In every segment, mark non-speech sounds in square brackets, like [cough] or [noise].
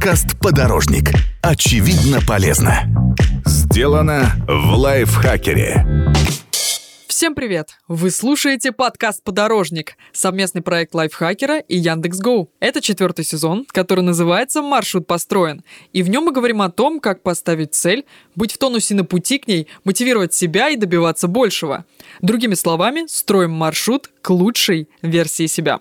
Подкаст «Подорожник». Очевидно полезно. Сделано в лайфхакере. Всем привет! Вы слушаете подкаст «Подорожник» — совместный проект лайфхакера и Яндекс.Гоу. Это четвертый сезон, который называется «Маршрут построен». И в нем мы говорим о том, как поставить цель, быть в тонусе на пути к ней, мотивировать себя и добиваться большего. Другими словами, строим маршрут к лучшей версии себя.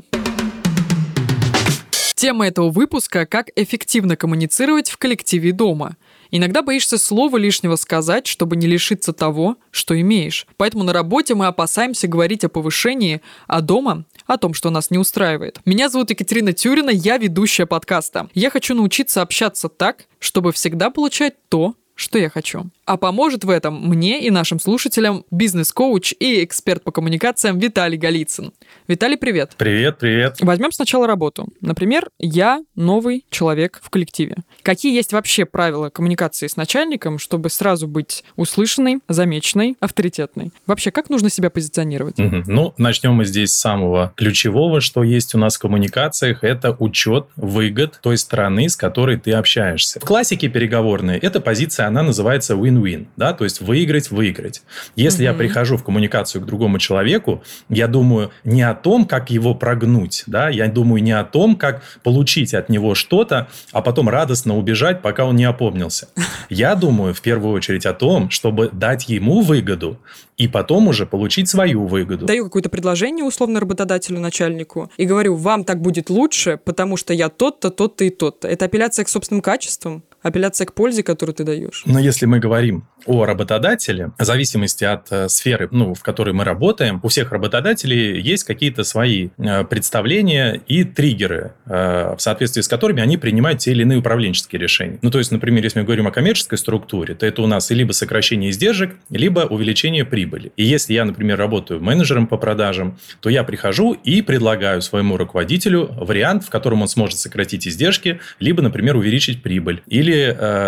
Тема этого выпуска – как эффективно коммуницировать в коллективе дома. Иногда боишься слова лишнего сказать, чтобы не лишиться того, что имеешь. Поэтому на работе мы опасаемся говорить о повышении, а дома – о том, что нас не устраивает. Меня зовут Екатерина Тюрина, я ведущая подкаста. Я хочу научиться общаться так, чтобы всегда получать то, что я хочу. А поможет в этом мне и нашим слушателям бизнес-коуч и эксперт по коммуникациям Виталий Голицын. Виталий, привет. Привет, привет. Возьмем сначала работу. Например, я новый человек в коллективе. Какие есть вообще правила коммуникации с начальником, чтобы сразу быть услышанной, замеченной, авторитетной? Вообще, как нужно себя позиционировать? Угу. Ну, начнем мы здесь с самого ключевого, что есть у нас в коммуникациях, это учет выгод той страны, с которой ты общаешься. В классике переговорной эта позиция она называется win-win, да, то есть выиграть-выиграть. Если mm-hmm. я прихожу в коммуникацию к другому человеку, я думаю не о том, как его прогнуть, да, я думаю не о том, как получить от него что-то, а потом радостно убежать, пока он не опомнился. [laughs] Я думаю в первую очередь о том, чтобы дать ему выгоду и потом уже получить свою выгоду. Даю какое-то предложение условно работодателю, начальнику и говорю, вам так будет лучше, потому что я тот-то, тот-то и тот-то. Это апелляция к собственным качествам, апелляция к пользе, которую ты даешь. Но если мы говорим о работодателе, в зависимости от э, сферы, ну, в которой мы работаем, у всех работодателей есть какие-то свои э, представления и триггеры, э, в соответствии с которыми они принимают те или иные управленческие решения. Ну, то есть, например, если мы говорим о коммерческой структуре, то это у нас либо сокращение издержек, либо увеличение прибыли. И если я, например, работаю менеджером по продажам, то я прихожу и предлагаю своему руководителю вариант, в котором он сможет сократить издержки, либо, например, увеличить прибыль, или,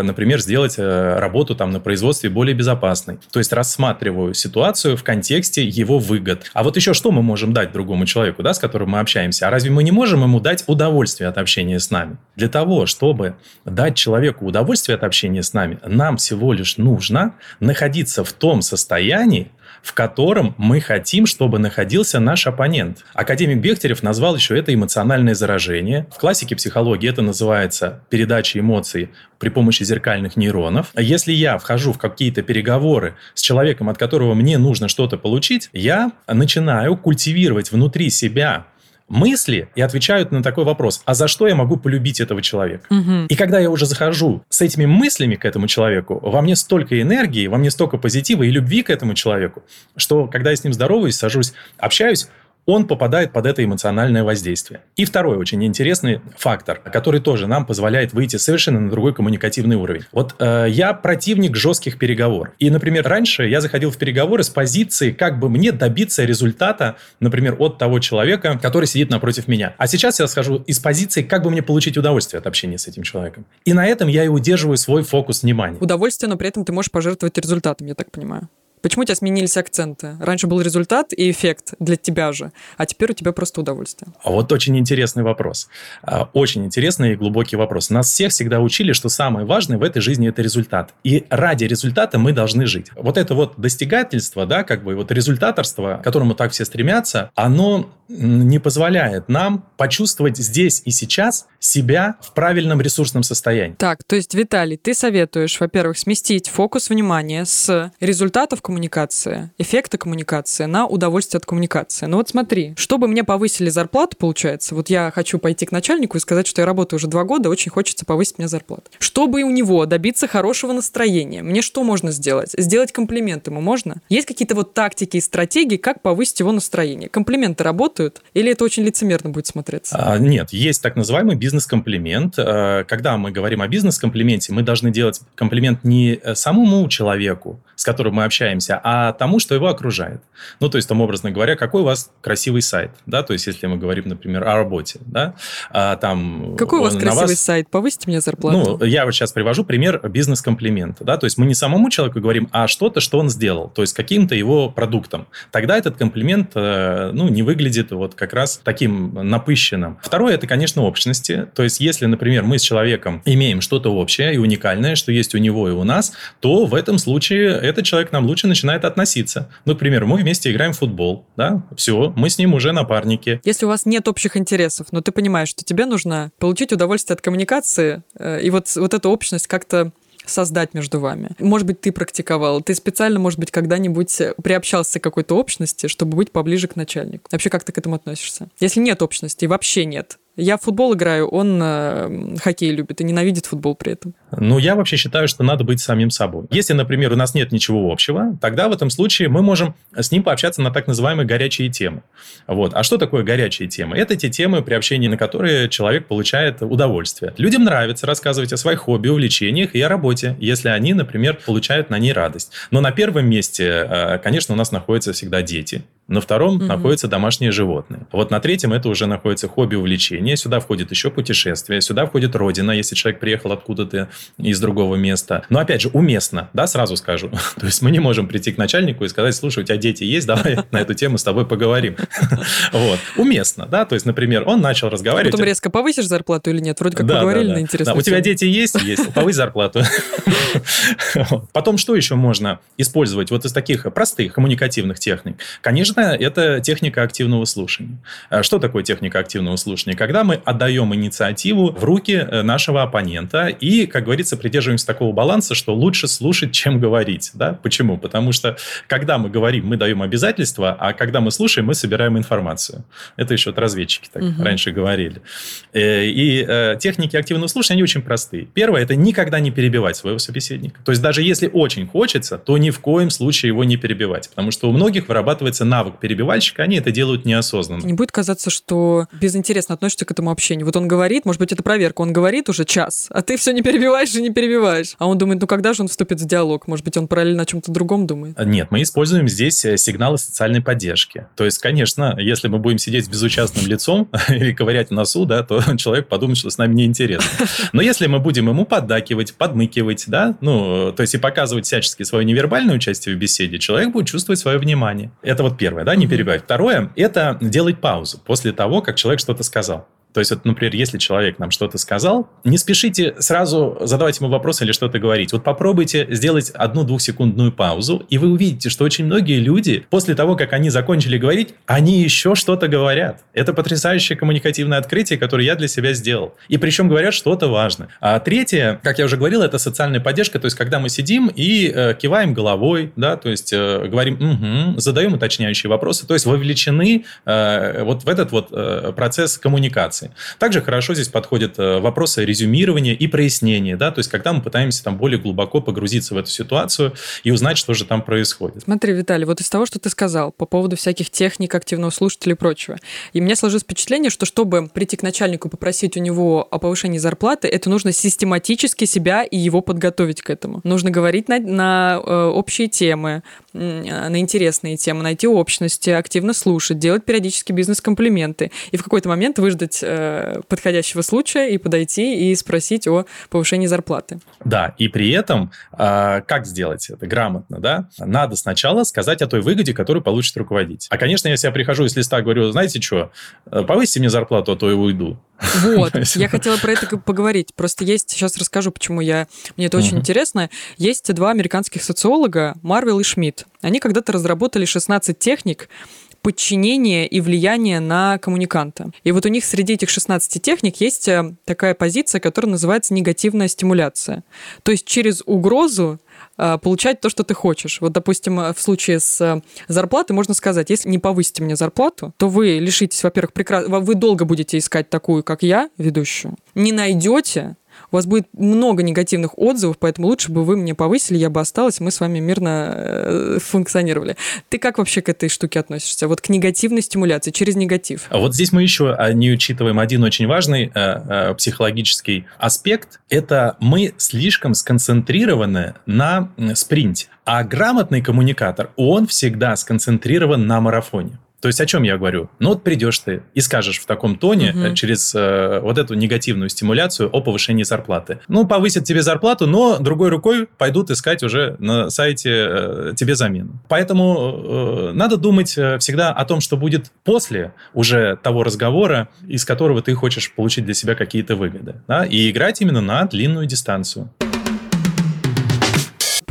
например, сделать работу там на производстве более безопасной. То есть рассматриваю ситуацию в контексте его выгод. А вот еще что мы можем дать другому человеку, да, с которым мы общаемся? А разве мы не можем ему дать удовольствие от общения с нами? Для того, чтобы дать человеку удовольствие от общения с нами, нам всего лишь нужно находиться в том состоянии, в котором мы хотим, чтобы находился наш оппонент. Академик Бехтерев назвал еще это эмоциональное заражение. В классике психологии это называется передача эмоций при помощи зеркальных нейронов. Если я вхожу в какие-то переговоры с человеком, от которого мне нужно что-то получить, я начинаю культивировать внутри себя мысли и отвечают на такой вопрос, а за что я могу полюбить этого человека? Угу. И когда я уже захожу с этими мыслями к этому человеку, во мне столько энергии, во мне столько позитива и любви к этому человеку, что когда я с ним здороваюсь, сажусь, общаюсь, он попадает под это эмоциональное воздействие. И второй очень интересный фактор, который тоже нам позволяет выйти совершенно на другой коммуникативный уровень. Вот э, я противник жестких переговоров. И, например, раньше я заходил в переговоры с позиции, как бы мне добиться результата, например, от того человека, который сидит напротив меня. А сейчас я схожу из позиции, как бы мне получить удовольствие от общения с этим человеком. И на этом я и удерживаю свой фокус внимания. Удовольствие, но при этом ты можешь пожертвовать результатом, я так понимаю. Почему у тебя сменились акценты? Раньше был результат и эффект для тебя же, а теперь у тебя просто удовольствие. А вот очень интересный вопрос. А, очень интересный и глубокий вопрос. Нас всех всегда учили, что самое важное в этой жизни – это результат. И ради результата мы должны жить. Вот это вот достигательство, да, как бы вот результаторство, к которому так все стремятся, оно не позволяет нам почувствовать здесь и сейчас себя в правильном ресурсном состоянии. Так, то есть, Виталий, ты советуешь, во-первых, сместить фокус внимания с результатов коммуникации, эффекта коммуникации на удовольствие от коммуникации. Ну вот смотри, чтобы мне повысили зарплату, получается, вот я хочу пойти к начальнику и сказать, что я работаю уже два года, очень хочется повысить мне зарплату. Чтобы у него добиться хорошего настроения, мне что можно сделать? Сделать комплимент ему можно? Есть какие-то вот тактики и стратегии, как повысить его настроение? Комплименты работают? Или это очень лицемерно будет смотреться? А, нет, есть так называемый бизнес-комплимент. А, когда мы говорим о бизнес-комплименте, мы должны делать комплимент не э, самому человеку, с которым мы общаемся, а тому, что его окружает. Ну, то есть, там, образно говоря, какой у вас красивый сайт, да, то есть, если мы говорим, например, о работе, да, а, там... Какой у вас красивый вас... сайт? Повысите мне зарплату. Ну, я вот сейчас привожу пример бизнес-комплимента, да, то есть, мы не самому человеку говорим, а что-то, что он сделал, то есть, каким-то его продуктом. Тогда этот комплимент, э, ну, не выглядит вот как раз таким напыщенным. Второе, это, конечно, общности, То есть, если, например, мы с человеком имеем что-то общее и уникальное, что есть у него и у нас, то в этом случае этот человек нам лучше начинает относиться. Например, мы вместе играем в футбол, да, все, мы с ним уже напарники. Если у вас нет общих интересов, но ты понимаешь, что тебе нужно получить удовольствие от коммуникации, э, и вот, вот эту общность как-то создать между вами. Может быть, ты практиковал, ты специально, может быть, когда-нибудь приобщался к какой-то общности, чтобы быть поближе к начальнику. Вообще, как ты к этому относишься? Если нет общности, вообще нет, я в футбол играю, он э, хоккей любит и ненавидит футбол при этом. Ну, я вообще считаю, что надо быть самим собой. Если, например, у нас нет ничего общего, тогда в этом случае мы можем с ним пообщаться на так называемые горячие темы. Вот. А что такое горячие темы? Это те темы, при общении на которые человек получает удовольствие. Людям нравится рассказывать о своих хобби, увлечениях и о работе, если они, например, получают на ней радость. Но на первом месте, э, конечно, у нас находятся всегда дети. На втором угу. находятся домашние животные. Вот на третьем это уже находится хобби, увлечение. Сюда входит еще путешествие, сюда входит родина, если человек приехал откуда-то из другого места. Но опять же, уместно, да, сразу скажу. [laughs] То есть мы не можем прийти к начальнику и сказать, слушай, у тебя дети есть, давай на эту тему с тобой поговорим. [laughs] Вот. Уместно, да, то есть, например, он начал разговаривать. Потом резко повысишь зарплату или нет? Вроде как поговорили на интересную У тебя дети есть? Есть. Повысь зарплату. [laughs] Потом что еще можно использовать вот из таких простых коммуникативных техник? Конечно, это техника активного слушания. А что такое техника активного слушания? Когда мы отдаем инициативу в руки э, нашего оппонента и, как говорится, придерживаемся такого баланса, что лучше слушать, чем говорить. Да? Почему? Потому что, когда мы говорим, мы даем обязательства, а когда мы слушаем, мы собираем информацию. Это еще вот разведчики так угу. раньше говорили. Э, и э, техники активного слушания, они очень простые. Первое – это никогда не перебивать своего собеседника. То есть, даже если очень хочется, то ни в коем случае его не перебивать. Потому что у многих вырабатывается навык навык перебивальщика, они это делают неосознанно. Не будет казаться, что безинтересно относишься к этому общению. Вот он говорит, может быть, это проверка, он говорит уже час, а ты все не перебиваешь и не перебиваешь. А он думает, ну когда же он вступит в диалог? Может быть, он параллельно о чем-то другом думает? Нет, мы используем здесь э, сигналы социальной поддержки. То есть, конечно, если мы будем сидеть с безучастным лицом [laughs] или ковырять в носу, да, то [laughs] человек подумает, что с нами неинтересно. [laughs] Но если мы будем ему поддакивать, подмыкивать, да, ну, то есть и показывать всячески свое невербальное участие в беседе, человек будет чувствовать свое внимание. Это вот первое первое, да, не перебивать. Второе – это делать паузу после того, как человек что-то сказал. То есть, вот, например, если человек нам что-то сказал, не спешите сразу задавать ему вопрос или что-то говорить. Вот попробуйте сделать одну двухсекундную паузу, и вы увидите, что очень многие люди после того, как они закончили говорить, они еще что-то говорят. Это потрясающее коммуникативное открытие, которое я для себя сделал. И причем говорят что-то важное. А третье, как я уже говорил, это социальная поддержка. То есть, когда мы сидим и э, киваем головой, да, то есть э, говорим угу, задаем уточняющие вопросы, то есть вовлечены э, вот в этот вот э, процесс коммуникации информации. Также хорошо здесь подходят э, вопросы резюмирования и прояснения, да, то есть когда мы пытаемся там более глубоко погрузиться в эту ситуацию и узнать, что же там происходит. Смотри, Виталий, вот из того, что ты сказал по поводу всяких техник активного слушателя и прочего, и мне сложилось впечатление, что чтобы прийти к начальнику попросить у него о повышении зарплаты, это нужно систематически себя и его подготовить к этому. Нужно говорить на, на э, общие темы, на интересные темы, найти общности, активно слушать, делать периодически бизнес-комплименты и в какой-то момент выждать э, подходящего случая и подойти и спросить о повышении зарплаты. Да, и при этом э, как сделать это грамотно, да? Надо сначала сказать о той выгоде, которую получит руководитель. А, конечно, если я прихожу из листа, говорю, знаете что, э, повысьте мне зарплату, а то я уйду. [laughs] Вот, я хотела про это поговорить. Просто есть, сейчас расскажу, почему я... Мне это очень интересно. Есть два американских социолога, Марвел и Шмидт. Они когда-то разработали 16 техник, подчинения и влияния на коммуниканта. И вот у них среди этих 16 техник есть э, такая позиция, которая называется негативная стимуляция. То есть через угрозу получать то, что ты хочешь. Вот, допустим, в случае с зарплатой можно сказать, если не повысите мне зарплату, то вы лишитесь, во-первых, прекрасно, вы долго будете искать такую, как я, ведущую, не найдете, у вас будет много негативных отзывов, поэтому лучше бы вы мне повысили, я бы осталась, мы с вами мирно э, функционировали. Ты как вообще к этой штуке относишься? Вот к негативной стимуляции, через негатив. А вот здесь мы еще а, не учитываем один очень важный э, э, психологический аспект. Это мы слишком сконцентрированы на спринте. А грамотный коммуникатор, он всегда сконцентрирован на марафоне. То есть о чем я говорю? Ну вот придешь ты и скажешь в таком тоне угу. через э, вот эту негативную стимуляцию о повышении зарплаты. Ну, повысят тебе зарплату, но другой рукой пойдут искать уже на сайте э, тебе замену. Поэтому э, надо думать э, всегда о том, что будет после уже того разговора, из которого ты хочешь получить для себя какие-то выгоды. Да? И играть именно на длинную дистанцию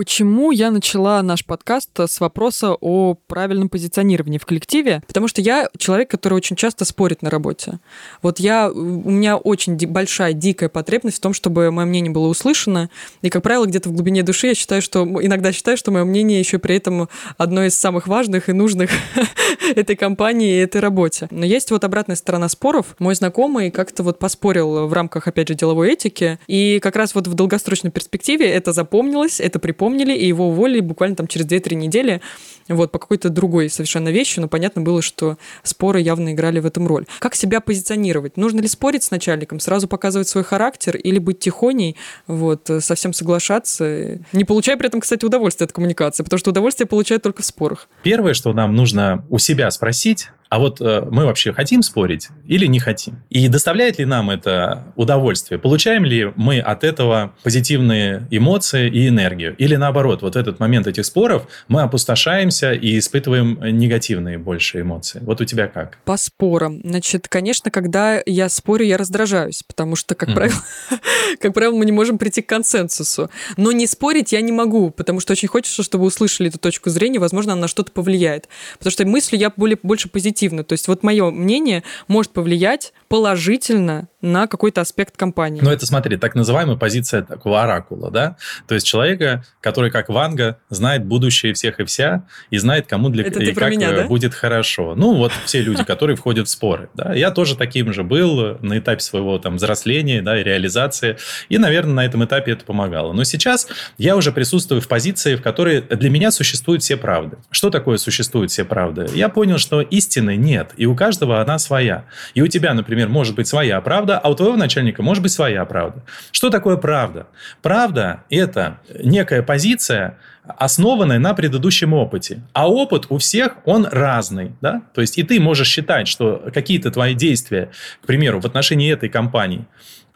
почему я начала наш подкаст с вопроса о правильном позиционировании в коллективе, потому что я человек, который очень часто спорит на работе. Вот я, у меня очень большая, дикая потребность в том, чтобы мое мнение было услышано, и, как правило, где-то в глубине души я считаю, что, иногда считаю, что мое мнение еще при этом одно из самых важных и нужных [laughs] этой компании и этой работе. Но есть вот обратная сторона споров. Мой знакомый как-то вот поспорил в рамках, опять же, деловой этики, и как раз вот в долгосрочной перспективе это запомнилось, это припомнилось, вспомнили, и его уволили буквально там через 2-3 недели вот, по какой-то другой совершенно вещи, но понятно было, что споры явно играли в этом роль. Как себя позиционировать? Нужно ли спорить с начальником, сразу показывать свой характер или быть тихоней, вот, совсем соглашаться, не получая при этом, кстати, удовольствие от коммуникации, потому что удовольствие получают только в спорах. Первое, что нам нужно у себя спросить, а вот э, мы вообще хотим спорить или не хотим? И доставляет ли нам это удовольствие? Получаем ли мы от этого позитивные эмоции и энергию? Или наоборот, вот этот момент этих споров мы опустошаемся и испытываем негативные больше эмоции? Вот у тебя как? По спорам. Значит, конечно, когда я спорю, я раздражаюсь, потому что, как, mm-hmm. правило, [laughs] как правило, мы не можем прийти к консенсусу. Но не спорить я не могу, потому что очень хочется, чтобы услышали эту точку зрения, возможно, она на что-то повлияет. Потому что мыслью я более, больше позитивно. То есть вот мое мнение может повлиять положительно на какой-то аспект компании. Ну, это, смотри, так называемая позиция такого оракула, да? То есть человека, который, как Ванга, знает будущее всех и вся, и знает, кому для это и как меня, да? будет хорошо. Ну, вот все люди, которые входят в споры. Да? Я тоже таким же был на этапе своего там взросления да, и реализации. И, наверное, на этом этапе это помогало. Но сейчас я уже присутствую в позиции, в которой для меня существуют все правды. Что такое существуют все правды? Я понял, что истины нет, и у каждого она своя. И у тебя, например, может быть своя правда, а у твоего начальника может быть своя правда. Что такое правда? Правда – это некая позиция, основанная на предыдущем опыте. А опыт у всех, он разный. Да? То есть и ты можешь считать, что какие-то твои действия, к примеру, в отношении этой компании,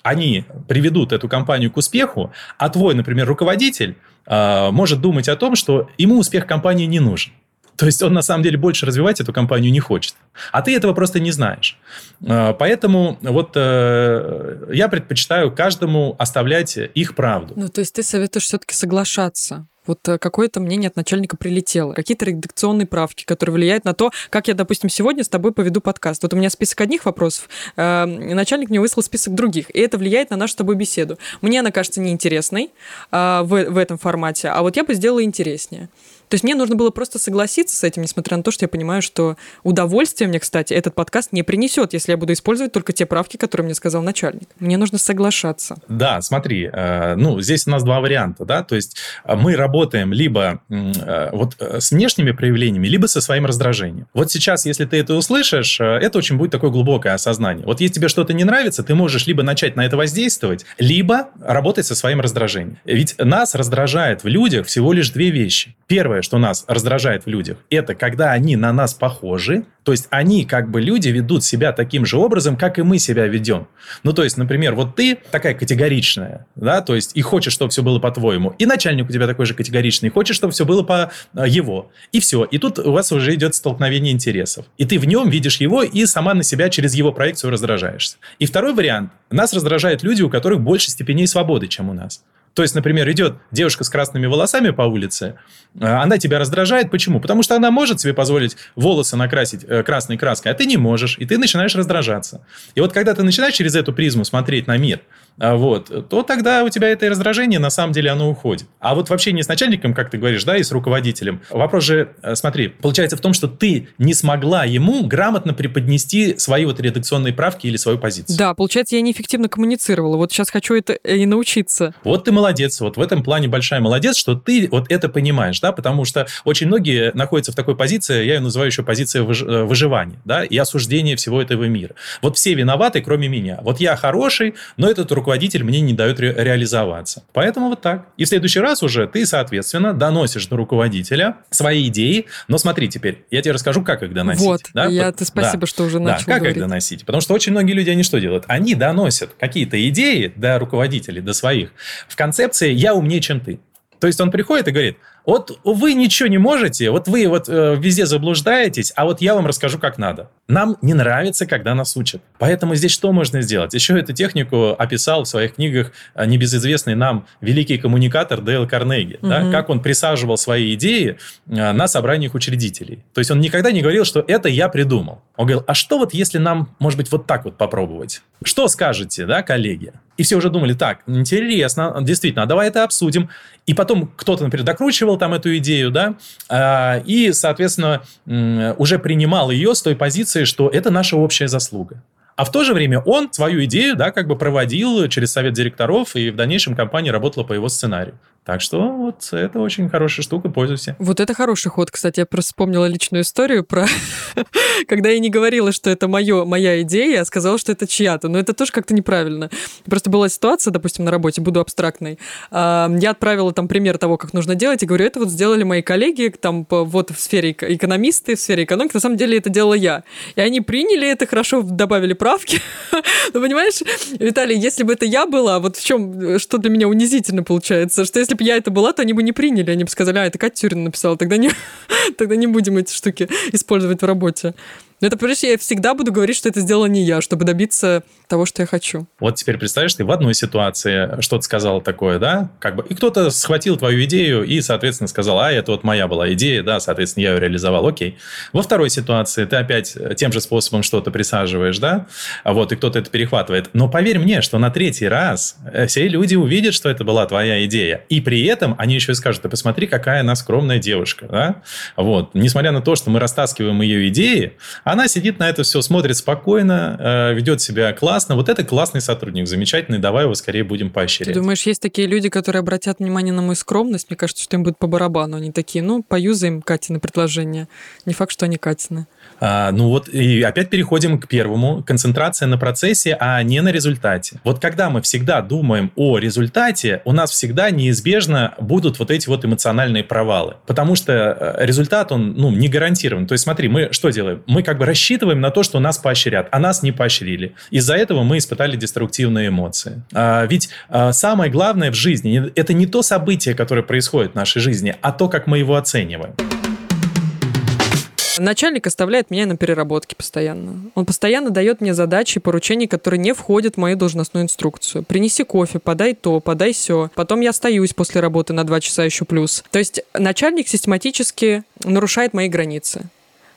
они приведут эту компанию к успеху, а твой, например, руководитель э, может думать о том, что ему успех компании не нужен. То есть он на самом деле больше развивать эту компанию не хочет. А ты этого просто не знаешь. А, поэтому вот э, я предпочитаю каждому оставлять их правду. Ну, то есть ты советуешь все-таки соглашаться вот э, какое-то мнение от начальника прилетело, какие-то редакционные правки, которые влияют на то, как я, допустим, сегодня с тобой поведу подкаст. Вот у меня список одних вопросов, э, начальник мне выслал список других, и это влияет на нашу с тобой беседу. Мне она кажется неинтересной э, в, в этом формате, а вот я бы сделала интереснее. То есть мне нужно было просто согласиться с этим, несмотря на то, что я понимаю, что удовольствие мне, кстати, этот подкаст не принесет, если я буду использовать только те правки, которые мне сказал начальник. Мне нужно соглашаться. Да, смотри, э, ну, здесь у нас два варианта, да, то есть э, мы работаем либо э, вот с внешними проявлениями, либо со своим раздражением. Вот сейчас, если ты это услышишь, это очень будет такое глубокое осознание. Вот если тебе что-то не нравится, ты можешь либо начать на это воздействовать, либо работать со своим раздражением. Ведь нас раздражает в людях всего лишь две вещи. Первое, что нас раздражает в людях, это когда они на нас похожи, то есть они, как бы люди, ведут себя таким же образом, как и мы себя ведем. Ну, то есть, например, вот ты такая категоричная, да, то есть и хочешь, чтобы все было по-твоему, и начальник у тебя такой же категоричный, хочешь, чтобы все было по а, его, и все. И тут у вас уже идет столкновение интересов. И ты в нем видишь его и сама на себя через его проекцию раздражаешься. И второй вариант. Нас раздражают люди, у которых больше степеней свободы, чем у нас. То есть, например, идет девушка с красными волосами по улице, э, она тебя раздражает. Почему? Потому что она может себе позволить волосы накрасить э, красной краской, а ты не можешь, и ты начинаешь раздражаться. И вот когда ты начинаешь через эту призму смотреть на мир, а, вот, то тогда у тебя это раздражение, на самом деле, оно уходит. А вот в общении с начальником, как ты говоришь, да, и с руководителем, вопрос же, э, смотри, получается в том, что ты не смогла ему грамотно преподнести свои вот редакционные правки или свою позицию. Да, получается, я неэффективно коммуницировала. Вот сейчас хочу это и научиться. Вот ты молодец молодец, вот в этом плане большая молодец, что ты вот это понимаешь, да, потому что очень многие находятся в такой позиции, я ее называю еще позиция э, выживания, да, и осуждения всего этого мира. Вот все виноваты, кроме меня. Вот я хороший, но этот руководитель мне не дает ре- реализоваться. Поэтому вот так. И в следующий раз уже ты, соответственно, доносишь до руководителя свои идеи, но смотри теперь, я тебе расскажу, как их доносить. Вот, да? я, ты спасибо, да. что уже начал Да, как говорить. их доносить? Потому что очень многие люди, они что делают? Они доносят какие-то идеи до руководителей, до своих, в концепции «я умнее, чем ты». То есть он приходит и говорит, вот вы ничего не можете, вот вы вот э, везде заблуждаетесь, а вот я вам расскажу, как надо. Нам не нравится, когда нас учат. Поэтому здесь что можно сделать? Еще эту технику описал в своих книгах э, небезызвестный нам великий коммуникатор Дейл Карнеги. Угу. Да, как он присаживал свои идеи э, на собраниях учредителей. То есть он никогда не говорил, что это я придумал. Он говорил, а что вот если нам, может быть, вот так вот попробовать? Что скажете, да, коллеги? И все уже думали, так, интересно, действительно, а давай это обсудим. И потом кто-то, например, докручивал там эту идею, да, а, и, соответственно, уже принимал ее с той позиции, что это наша общая заслуга. А в то же время он свою идею, да, как бы проводил через совет директоров, и в дальнейшем компания работала по его сценарию. Так что вот это очень хорошая штука, пользуйся. Вот это хороший ход, кстати. Я просто вспомнила личную историю про... [laughs] Когда я не говорила, что это моё, моя идея, а сказала, что это чья-то. Но это тоже как-то неправильно. Просто была ситуация, допустим, на работе, буду абстрактной. Я отправила там пример того, как нужно делать, и говорю, это вот сделали мои коллеги, там вот в сфере экономисты, в сфере экономики. На самом деле это делала я. И они приняли это, хорошо добавили правки. [laughs] Ну, понимаешь, Виталий, если бы это я была, вот в чем, что для меня унизительно получается, что если бы я это была, то они бы не приняли, они бы сказали, а, это Катя Тюрина написала, тогда не, [laughs] тогда не будем эти штуки использовать в работе. Но это, понимаешь, я всегда буду говорить, что это сделала не я, чтобы добиться того, что я хочу. Вот теперь представляешь, ты в одной ситуации что-то сказала такое, да, как бы, и кто-то схватил твою идею и, соответственно, сказал, а, это вот моя была идея, да, соответственно, я ее реализовал, окей. Во второй ситуации ты опять тем же способом что-то присаживаешь, да, вот, и кто-то это перехватывает. Но поверь мне, что на третий раз э, все люди увидят, что это была твоя идея, и при этом они еще и скажут, ты посмотри, какая она скромная девушка, да, вот, несмотря на то, что мы растаскиваем ее идеи, она сидит на это все, смотрит спокойно, э, ведет себя классно. Вот это классный сотрудник, замечательный, давай его скорее будем поощрять. Ты думаешь, есть такие люди, которые обратят внимание на мою скромность? Мне кажется, что им будет по барабану. Они такие, ну, поюзаем Катины предложение. Не факт, что они Катины. А, ну вот, и опять переходим к первому. Концентрация на процессе, а не на результате. Вот когда мы всегда думаем о результате, у нас всегда неизбежно будут вот эти вот эмоциональные провалы. Потому что э, результат, он, ну, не гарантирован. То есть смотри, мы что делаем? Мы как бы рассчитываем на то, что нас поощрят, а нас не поощрили. Из-за этого мы испытали деструктивные эмоции. А, ведь а, самое главное в жизни – это не то событие, которое происходит в нашей жизни, а то, как мы его оцениваем. Начальник оставляет меня на переработке постоянно. Он постоянно дает мне задачи и поручения, которые не входят в мою должностную инструкцию. Принеси кофе, подай то, подай все. Потом я остаюсь после работы на два часа еще плюс. То есть начальник систематически нарушает мои границы.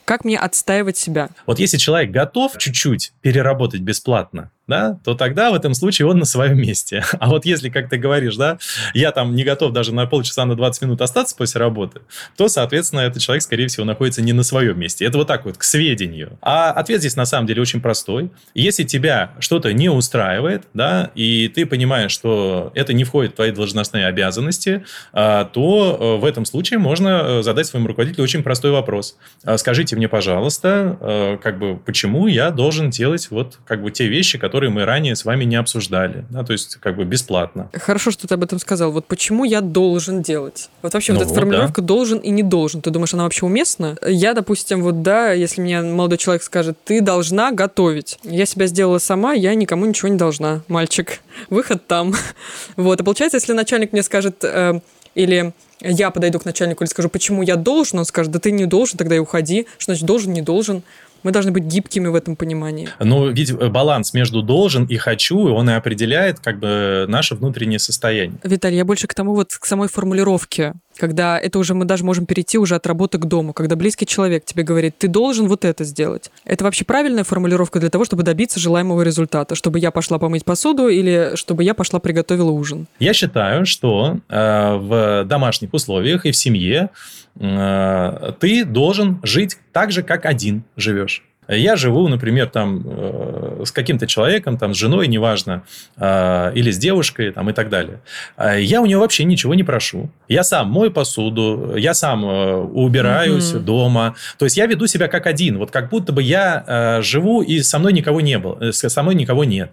Как мне отстаивать себя? Вот если человек готов чуть-чуть переработать бесплатно, да, то тогда в этом случае он на своем месте. [laughs] А вот если, как ты говоришь, да, я там не готов даже на полчаса, на 20 минут остаться после работы, то, соответственно, этот человек, скорее всего, находится не на своем месте. Это вот так вот, к сведению. А ответ здесь на самом деле очень простой. Если тебя что-то не устраивает, да, и ты понимаешь, что это не входит в твои должностные обязанности, а, то э, в этом случае можно э, задать своему руководителю очень простой вопрос. А, скажите мне, пожалуйста, э, как бы, почему я должен делать вот как бы те вещи, которые которые мы ранее с вами не обсуждали. Да, то есть как бы бесплатно. Хорошо, что ты об этом сказал. Вот почему я должен делать? Вот вообще ну, вот эта вот, формулировка да. должен и не должен. Ты думаешь, она вообще уместна? Я, допустим, вот да, если мне молодой человек скажет, ты должна готовить. Я себя сделала сама, я никому ничего не должна, мальчик. [laughs] Выход там. [laughs] Вот. А получается, если начальник мне скажет, э, или я подойду к начальнику или скажу, почему я должен, он скажет, да ты не должен, тогда и уходи. Что значит должен, не должен? Мы должны быть гибкими в этом понимании. Ну, ведь э, баланс между должен и хочу, он и определяет как бы наше внутреннее состояние. Виталий, я больше к тому вот, к самой формулировке, когда это уже мы даже можем перейти уже от работы к дому, когда близкий человек тебе говорит, ты должен вот это сделать. Это вообще правильная формулировка для того, чтобы добиться желаемого результата, чтобы я пошла помыть посуду или чтобы я пошла приготовила ужин? Я считаю, что э, в домашних условиях и в семье э, ты должен жить так же, как один живешь. Я живу, например, там э, с каким-то человеком, там, с женой, неважно, э, или с девушкой, там, и так далее. Э, я у нее вообще ничего не прошу. Я сам мою посуду, я сам э, убираюсь угу. дома. То есть я веду себя как один. Вот как будто бы я э, живу, и со мной никого не было, со мной никого нет.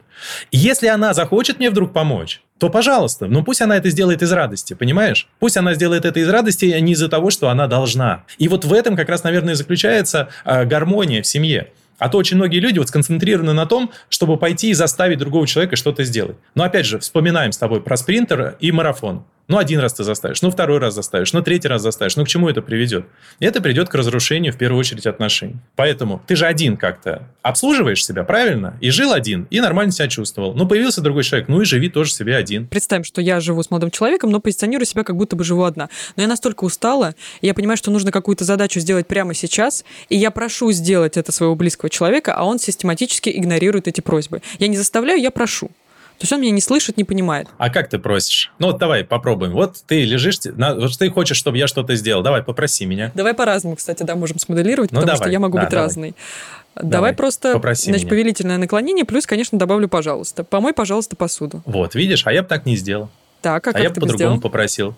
И если она захочет мне вдруг помочь, то пожалуйста. Но пусть она это сделает из радости, понимаешь? Пусть она сделает это из радости, а не из-за того, что она должна. И вот в этом как раз, наверное, заключается э, гармония в семье. А то очень многие люди вот сконцентрированы на том, чтобы пойти и заставить другого человека что-то сделать. Но опять же, вспоминаем с тобой про спринтер и марафон. Ну, один раз ты заставишь, ну, второй раз заставишь, ну, третий раз заставишь. Ну, к чему это приведет? Это придет к разрушению, в первую очередь, отношений. Поэтому ты же один как-то обслуживаешь себя, правильно? И жил один, и нормально себя чувствовал. Ну, появился другой человек, ну, и живи тоже себе один. Представим, что я живу с молодым человеком, но позиционирую себя, как будто бы живу одна. Но я настолько устала, и я понимаю, что нужно какую-то задачу сделать прямо сейчас, и я прошу сделать это своего близкого человека, а он систематически игнорирует эти просьбы. Я не заставляю, я прошу. То есть он меня не слышит, не понимает. А как ты просишь? Ну вот давай попробуем. Вот ты лежишь, вот ты хочешь, чтобы я что-то сделал. Давай, попроси меня. Давай по-разному, кстати, да, можем смоделировать, ну, потому давай. что я могу да, быть давай. разной. Давай, давай просто, Попроси значит, меня. повелительное наклонение, плюс, конечно, добавлю «пожалуйста». Помой, пожалуйста, посуду. Вот, видишь, а я бы так не сделал. Так, а, а я бы по-другому попросил.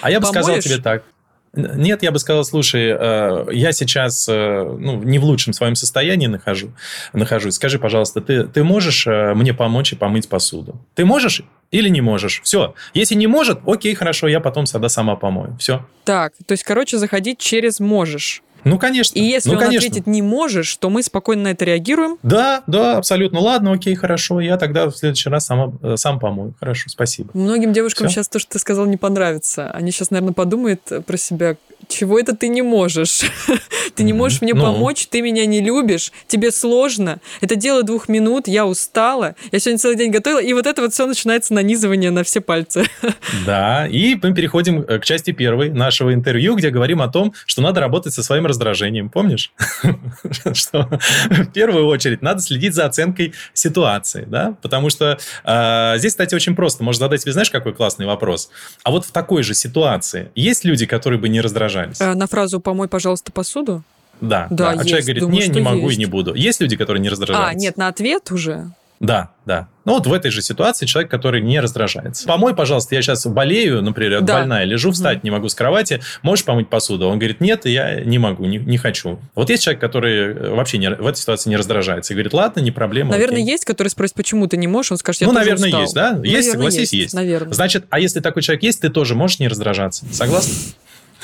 А я бы сказал тебе так. Нет, я бы сказал, слушай, э, я сейчас э, ну, не в лучшем своем состоянии нахожу, нахожусь. Скажи, пожалуйста, ты, ты можешь э, мне помочь и помыть посуду? Ты можешь или не можешь? Все. Если не может, окей, хорошо, я потом тогда сама помою. Все. Так, то есть, короче, заходить через «можешь». Ну, конечно. И если ну, он конечно. ответит «не можешь», то мы спокойно на это реагируем? Да, да, абсолютно. Ладно, окей, хорошо. Я тогда в следующий раз сама, э, сам помою. Хорошо, спасибо. Многим девушкам Все? сейчас то, что ты сказал, не понравится. Они сейчас, наверное, подумают про себя, чего это ты не можешь? [laughs] ты не можешь мне ну. помочь, ты меня не любишь, тебе сложно. Это дело двух минут, я устала, я сегодня целый день готовила, и вот это вот все начинается нанизывание на все пальцы. [laughs] да, и мы переходим э, к части первой нашего интервью, где говорим о том, что надо работать со своим раздражением. Помнишь? [laughs] что в первую очередь надо следить за оценкой ситуации, да, потому что э, здесь, кстати, очень просто. Можно задать себе, знаешь, какой классный вопрос. А вот в такой же ситуации есть люди, которые бы не раздражались? Э, на фразу «помой, пожалуйста, посуду»? Да, да. да. А человек говорит, Думаю, не, не могу есть. и не буду. Есть люди, которые не раздражаются? А, нет, на ответ уже? Да, да. Ну вот в этой же ситуации человек, который не раздражается. Помой, пожалуйста, я сейчас болею, например, да. больная, лежу, встать угу. не могу с кровати, можешь помыть посуду? Он говорит, нет, я не могу, не, не хочу. Вот есть человек, который э, вообще не, в этой ситуации не раздражается и говорит, ладно, не проблема. Наверное, окей. есть, который спросит, почему ты не можешь, он скажет, я Ну, наверное, устал. есть, да? Наверное, есть, согласись, есть. есть. Наверное. Значит, а если такой человек есть, ты тоже можешь не раздражаться. Согласна?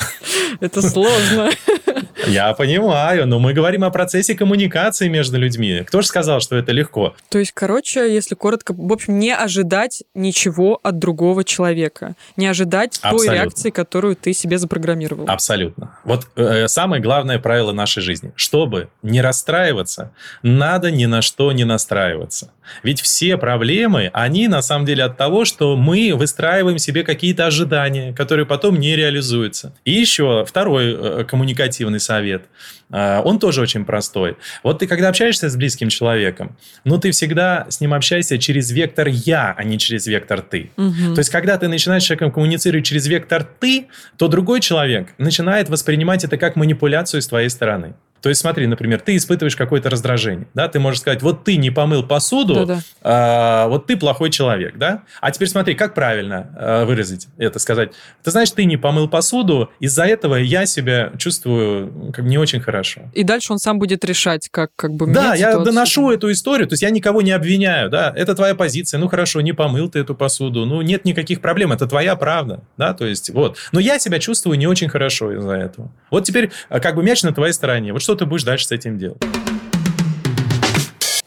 [laughs] Это сложно. Я понимаю, но мы говорим о процессе коммуникации между людьми. Кто же сказал, что это легко? То есть, короче, если коротко, в общем, не ожидать ничего от другого человека. Не ожидать Абсолютно. той реакции, которую ты себе запрограммировал. Абсолютно. Вот э, самое главное правило нашей жизни. Чтобы не расстраиваться, надо ни на что не настраиваться. Ведь все проблемы, они на самом деле от того, что мы выстраиваем себе какие-то ожидания, которые потом не реализуются. И еще второй э, коммуникативный совет. Э, он тоже очень простой. Вот ты когда общаешься с близким человеком, ну ты всегда с ним общаешься через вектор «я», а не через вектор «ты». Угу. То есть когда ты начинаешь с человеком коммуницировать через вектор «ты», то другой человек начинает воспринимать это как манипуляцию с твоей стороны. То есть, смотри, например, ты испытываешь какое-то раздражение, да, ты можешь сказать, вот ты не помыл посуду, а, вот ты плохой человек, да. А теперь смотри, как правильно а, выразить это, сказать, ты знаешь, ты не помыл посуду, из-за этого я себя чувствую как не очень хорошо. И дальше он сам будет решать, как как бы Да, я ситуацию. доношу эту историю, то есть я никого не обвиняю, да, это твоя позиция, ну хорошо, не помыл ты эту посуду, ну нет никаких проблем, это твоя правда, да, то есть вот. Но я себя чувствую не очень хорошо из-за этого. Вот теперь а, как бы мяч на твоей стороне, вот что ты будешь дальше с этим делать.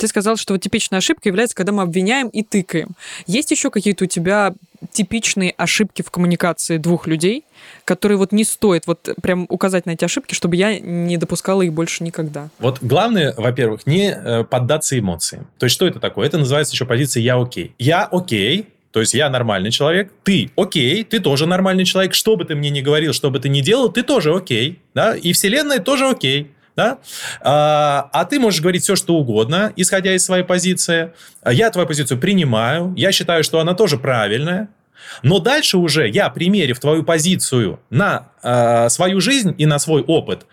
Ты сказал, что вот типичная ошибка является, когда мы обвиняем и тыкаем. Есть еще какие-то у тебя типичные ошибки в коммуникации двух людей, которые вот не стоит вот прям указать на эти ошибки, чтобы я не допускала их больше никогда? Вот главное, во-первых, не э, поддаться эмоциям. То есть что это такое? Это называется еще позиция «я окей». Я окей, то есть я нормальный человек, ты окей, ты тоже нормальный человек, что бы ты мне ни говорил, что бы ты ни делал, ты тоже окей, да, и вселенная тоже окей да? А, а ты можешь говорить все, что угодно, исходя из своей позиции. Я твою позицию принимаю, я считаю, что она тоже правильная, но дальше уже я, примерив твою позицию на э, свою жизнь и на свой опыт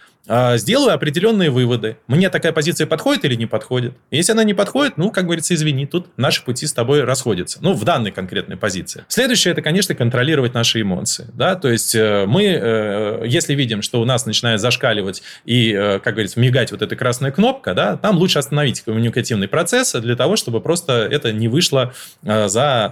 сделаю определенные выводы. Мне такая позиция подходит или не подходит? Если она не подходит, ну, как говорится, извини, тут наши пути с тобой расходятся. Ну, в данной конкретной позиции. Следующее, это, конечно, контролировать наши эмоции. Да? То есть э, мы, э, если видим, что у нас начинает зашкаливать и, э, как говорится, мигать вот эта красная кнопка, да, там лучше остановить коммуникативный процесс для того, чтобы просто это не вышло за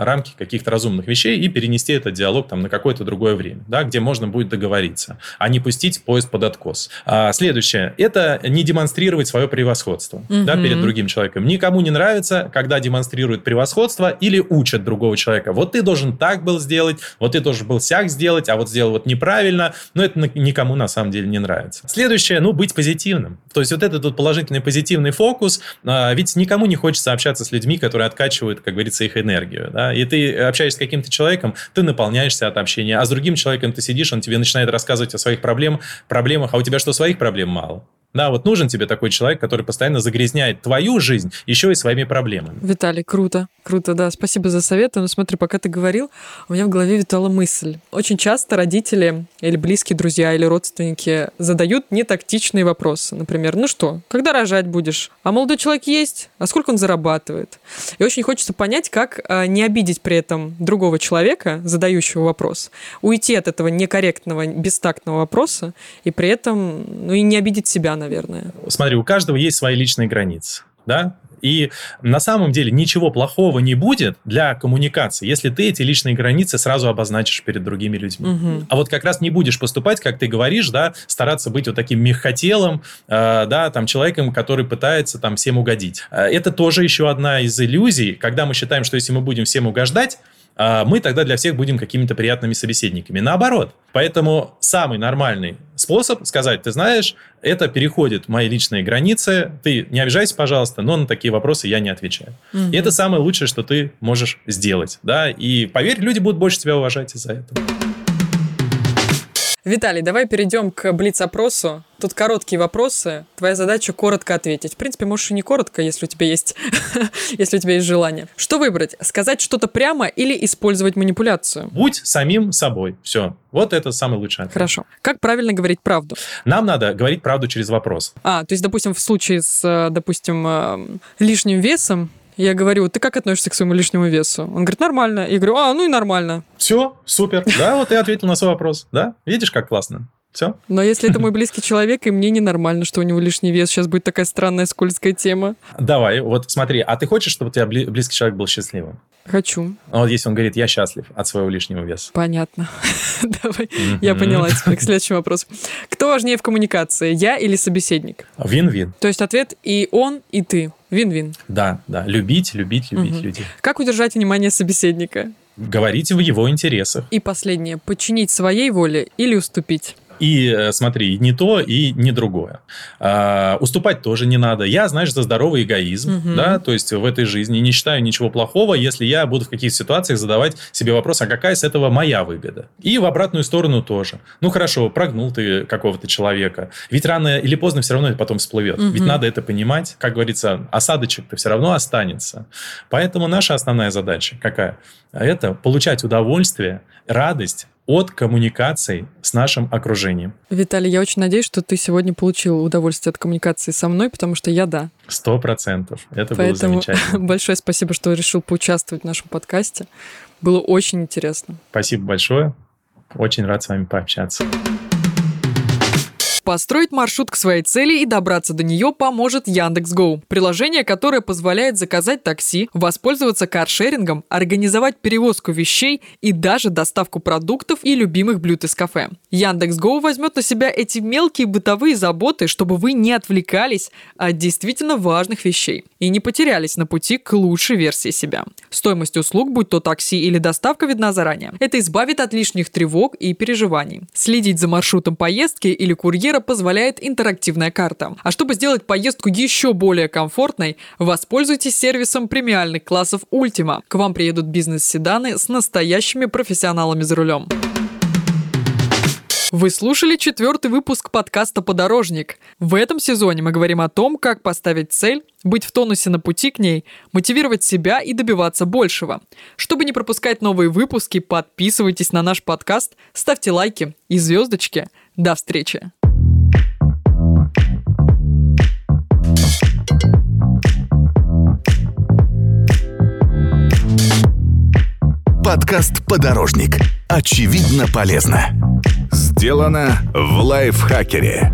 рамки каких-то разумных вещей и перенести этот диалог там на какое-то другое время, да, где можно будет договориться, а не пустить поезд под откос вопрос. А, следующее. Это не демонстрировать свое превосходство угу. да, перед другим человеком. Никому не нравится, когда демонстрируют превосходство или учат другого человека. Вот ты должен так был сделать, вот ты должен был сяк сделать, а вот сделал вот неправильно. Но это никому на самом деле не нравится. Следующее, ну, быть позитивным. То есть вот этот вот положительный позитивный фокус, а, ведь никому не хочется общаться с людьми, которые откачивают, как говорится, их энергию. Да? И ты общаешься с каким-то человеком, ты наполняешься от общения, а с другим человеком ты сидишь, он тебе начинает рассказывать о своих проблем, проблемах, а у тебя что, своих проблем мало? Да, вот нужен тебе такой человек, который постоянно загрязняет твою жизнь еще и своими проблемами. Виталий, круто, круто, да, спасибо за советы. Но смотри, пока ты говорил, у меня в голове витала мысль. Очень часто родители или близкие друзья или родственники задают нетактичные вопросы. Например, ну что, когда рожать будешь? А молодой человек есть? А сколько он зарабатывает? И очень хочется понять, как а, не обидеть при этом другого человека, задающего вопрос, уйти от этого некорректного, бестактного вопроса и при этом, ну и не обидеть себя, наверное. Смотри, у каждого есть свои личные границы. Да? И на самом деле ничего плохого не будет для коммуникации, если ты эти личные границы сразу обозначишь перед другими людьми. Угу. А вот как раз не будешь поступать, как ты говоришь, да, стараться быть вот таким мягкотелым, э, да, там человеком, который пытается там всем угодить. Э, это тоже еще одна из иллюзий, когда мы считаем, что если мы будем всем угождать, мы тогда для всех будем какими-то приятными собеседниками. Наоборот. Поэтому самый нормальный способ сказать, ты знаешь, это переходит мои личные границы, ты не обижайся, пожалуйста, но на такие вопросы я не отвечаю. Угу. И это самое лучшее, что ты можешь сделать. Да? И поверь, люди будут больше тебя уважать из-за этого. Виталий, давай перейдем к блиц-опросу. Тут короткие вопросы. Твоя задача коротко ответить. В принципе, можешь и не коротко, если у тебя есть, [laughs] если у тебя есть желание. Что выбрать? Сказать что-то прямо или использовать манипуляцию? Будь самим собой. Все. Вот это самый лучший ответ. Хорошо. Как правильно говорить правду? Нам надо говорить правду через вопрос. А, то есть, допустим, в случае с, э, допустим, э, лишним весом, я говорю, ты как относишься к своему лишнему весу? Он говорит, нормально. Я говорю, а, ну и нормально. Все, супер. Да, вот я ответил на свой вопрос. Да, видишь, как классно. Все. Но если это мой близкий человек, и мне ненормально, что у него лишний вес, сейчас будет такая странная скользкая тема. Давай, вот смотри, а ты хочешь, чтобы у тебя близкий человек был счастливым? Хочу. А вот если он говорит, я счастлив от своего лишнего веса. Понятно. [laughs] Давай, я поняла теперь. К следующему вопросу. Кто важнее в коммуникации, я или собеседник? Вин-вин. То есть ответ и он, и ты. Вин-вин. Да, да. Любить, любить, любить людей. Как удержать внимание собеседника? Говорить в его интересах. И последнее. Подчинить своей воле или уступить? И э, смотри, не то и не другое. А, уступать тоже не надо. Я, знаешь, за здоровый эгоизм, угу. да, то есть в этой жизни не считаю ничего плохого, если я буду в каких-то ситуациях задавать себе вопрос, а какая с этого моя выгода? И в обратную сторону тоже. Ну хорошо, прогнул ты какого-то человека, ведь рано или поздно все равно это потом всплывет. Угу. Ведь надо это понимать. Как говорится, осадочек-то все равно останется. Поэтому наша основная задача какая? Это получать удовольствие, радость от коммуникаций с нашим окружением. Виталий, я очень надеюсь, что ты сегодня получил удовольствие от коммуникации со мной, потому что я да. Сто процентов. Это Поэтому было замечательно. [laughs] большое спасибо, что решил поучаствовать в нашем подкасте. Было очень интересно. Спасибо большое. Очень рад с вами пообщаться. Построить маршрут к своей цели и добраться до нее поможет Яндекс.Гоу. Приложение, которое позволяет заказать такси, воспользоваться каршерингом, организовать перевозку вещей и даже доставку продуктов и любимых блюд из кафе. Яндекс.Гоу возьмет на себя эти мелкие бытовые заботы, чтобы вы не отвлекались от действительно важных вещей и не потерялись на пути к лучшей версии себя. Стоимость услуг, будь то такси или доставка, видна заранее. Это избавит от лишних тревог и переживаний. Следить за маршрутом поездки или курьера позволяет интерактивная карта. А чтобы сделать поездку еще более комфортной, воспользуйтесь сервисом премиальных классов Ultima. К вам приедут бизнес-седаны с настоящими профессионалами за рулем. Вы слушали четвертый выпуск подкаста «Подорожник». В этом сезоне мы говорим о том, как поставить цель, быть в тонусе на пути к ней, мотивировать себя и добиваться большего. Чтобы не пропускать новые выпуски, подписывайтесь на наш подкаст, ставьте лайки и звездочки. До встречи! Подкаст «Подорожник». Очевидно полезно. Сделано в лайфхакере.